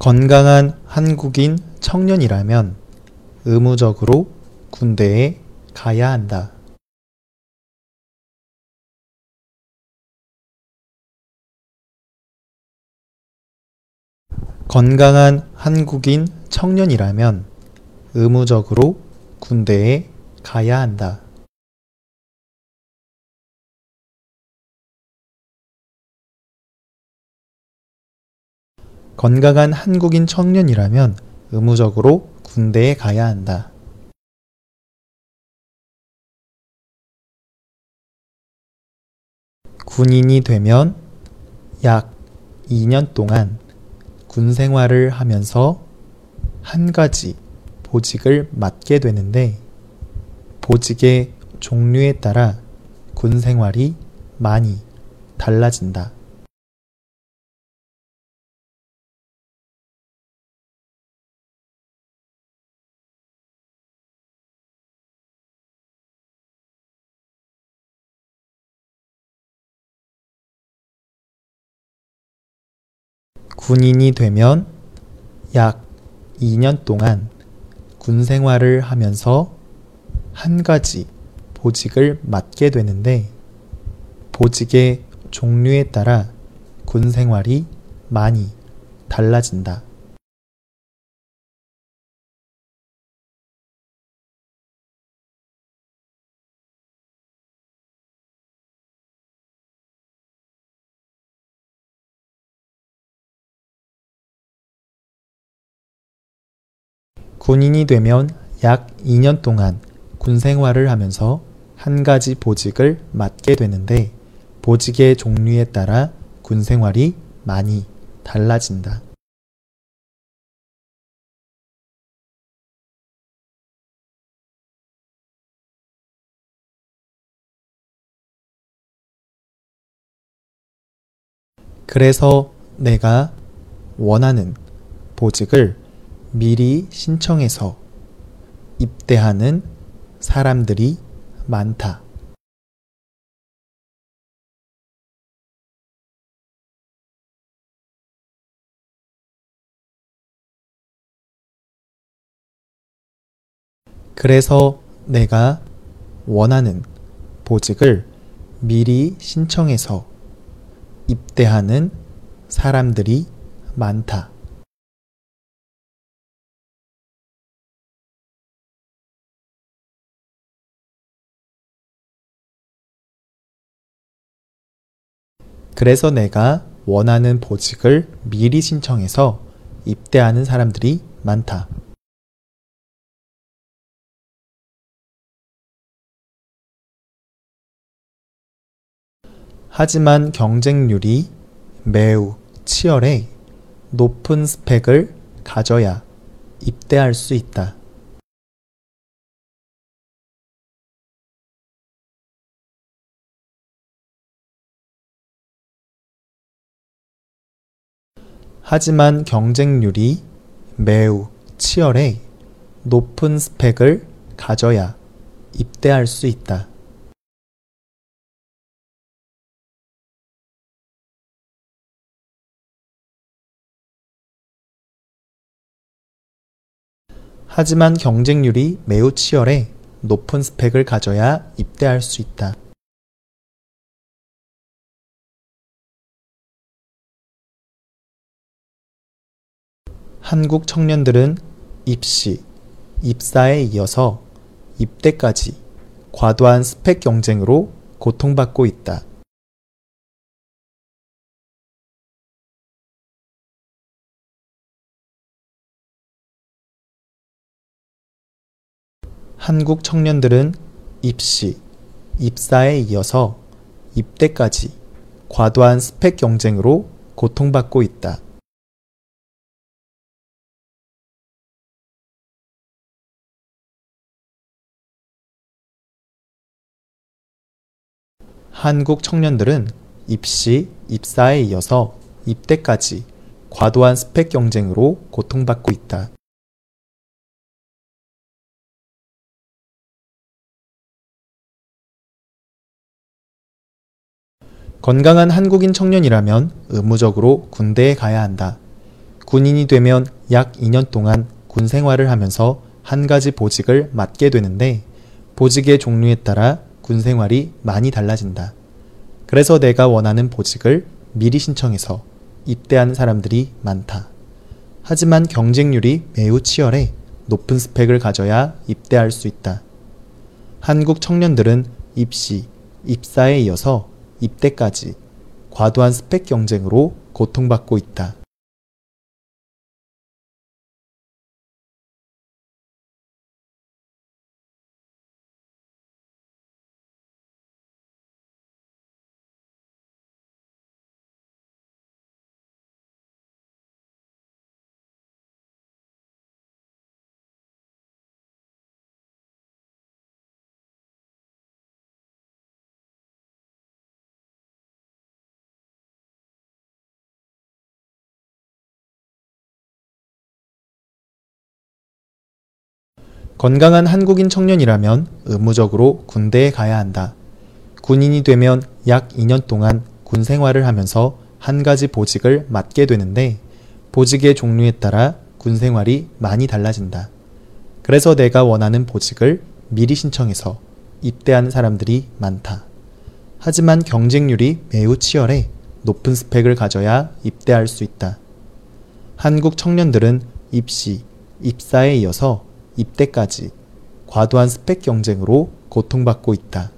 건강한 한국인 청년이라면 의무적으로 군대에 가야 한다. 건강한 한국인 청년이라면 의무적으로 군대에 가야 한다. 건강한 한국인 청년이라면 의무적으로 군대에 가야 한다. 군인이 되면 약 2년 동안 군 생활을 하면서 한 가지 보직을 맡게 되는데 보직의 종류에 따라 군 생활이 많이 달라진다. 군인이 되면 약 2년 동안 군 생활을 하면서 한 가지 보직을 맡게 되는데 보직의 종류에 따라 군 생활이 많이 달라진다. 군인이 되면 약 2년 동안 군 생활을 하면서 한 가지 보직을 맡게 되는데 보직의 종류에 따라 군 생활이 많이 달라진다. 그래서 내가 원하는 보직을 미리 신청해서 입대하는 사람들이 많다. 그래서 내가 원하는 보직을 미리 신청해서 입대하는 사람들이 많다. 그래서 내가 원하는 보직을 미리 신청해서 입대하는 사람들이 많다. 하지만 경쟁률이 매우 치열해 높은 스펙을 가져야 입대할 수 있다. 하지만 경쟁률이 매우 치열해 높은 스펙을 가져야 입대할 수 있다. 하지만 경쟁률이 매우 치열해 높은 스펙을 가져야 입대할 수 있다. 한국 청년들은 입시, 입사에 이어서 입대까지 과도한 스펙 경쟁으로 고통받고 있다. 한국 청년들은 입시, 입사에 이어서 입대까지 과도한 스펙 경쟁으로 고통받고 있다. 한국 청년들은 입시, 입사에 이어서 입대까지 과도한 스펙 경쟁으로 고통받고 있다. 건강한 한국인 청년이라면 의무적으로 군대에 가야 한다. 군인이 되면 약 2년 동안 군 생활을 하면서 한 가지 보직을 맡게 되는데 보직의 종류에 따라 군 생활이 많이 달라진다. 그래서 내가 원하는 보직을 미리 신청해서 입대하는 사람들이 많다. 하지만 경쟁률이 매우 치열해 높은 스펙을 가져야 입대할 수 있다. 한국 청년들은 입시, 입사에 이어서 입대까지 과도한 스펙 경쟁으로 고통받고 있다. 건강한 한국인 청년이라면 의무적으로 군대에 가야 한다. 군인이 되면 약 2년 동안 군 생활을 하면서 한 가지 보직을 맡게 되는데 보직의 종류에 따라 군 생활이 많이 달라진다. 그래서 내가 원하는 보직을 미리 신청해서 입대하는 사람들이 많다. 하지만 경쟁률이 매우 치열해 높은 스펙을 가져야 입대할 수 있다. 한국 청년들은 입시, 입사에 이어서 입대까지 과도한 스펙 경쟁으로 고통받고 있다.